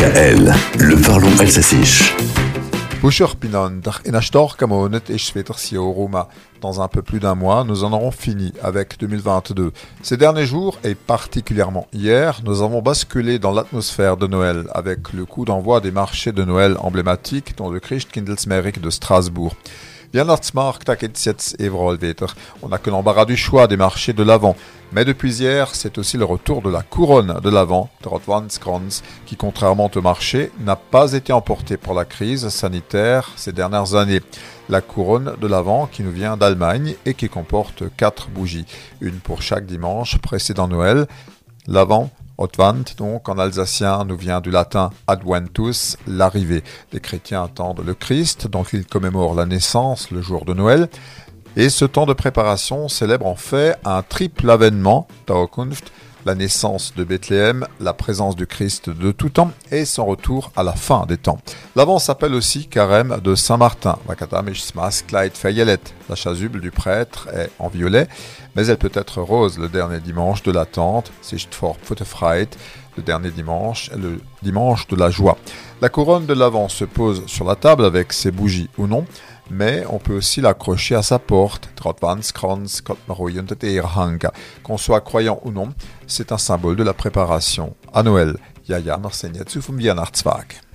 Le parlons alsacisch. Dans un peu plus d'un mois, nous en aurons fini avec 2022. Ces derniers jours, et particulièrement hier, nous avons basculé dans l'atmosphère de Noël avec le coup d'envoi des marchés de Noël emblématiques dont le Christkindlesmerik de Strasbourg. On n'a que l'embarras du choix des marchés de l'Avent. Mais depuis hier, c'est aussi le retour de la couronne de l'Avent, Trotwanskranz, qui contrairement au marché, n'a pas été emporté par la crise sanitaire ces dernières années. La couronne de l'Avent qui nous vient d'Allemagne et qui comporte quatre bougies, une pour chaque dimanche précédent Noël. L'Avent Advent, donc en alsacien, nous vient du latin adventus, l'arrivée. Les chrétiens attendent le Christ, donc ils commémorent la naissance, le jour de Noël. Et ce temps de préparation célèbre en fait un triple avènement, la naissance de Bethléem, la présence du Christ de tout temps et son retour à la fin des temps. L'avant s'appelle aussi carême de Saint-Martin, la chasuble du prêtre est en violet, mais elle peut être rose le dernier dimanche de l'attente, le dernier dimanche, le dimanche de la joie. La couronne de l'avant se pose sur la table avec ses bougies ou non, mais on peut aussi l'accrocher à sa porte, qu'on soit croyant ou non, c'est un symbole de la préparation à Noël. Yaya Weihnachtstag.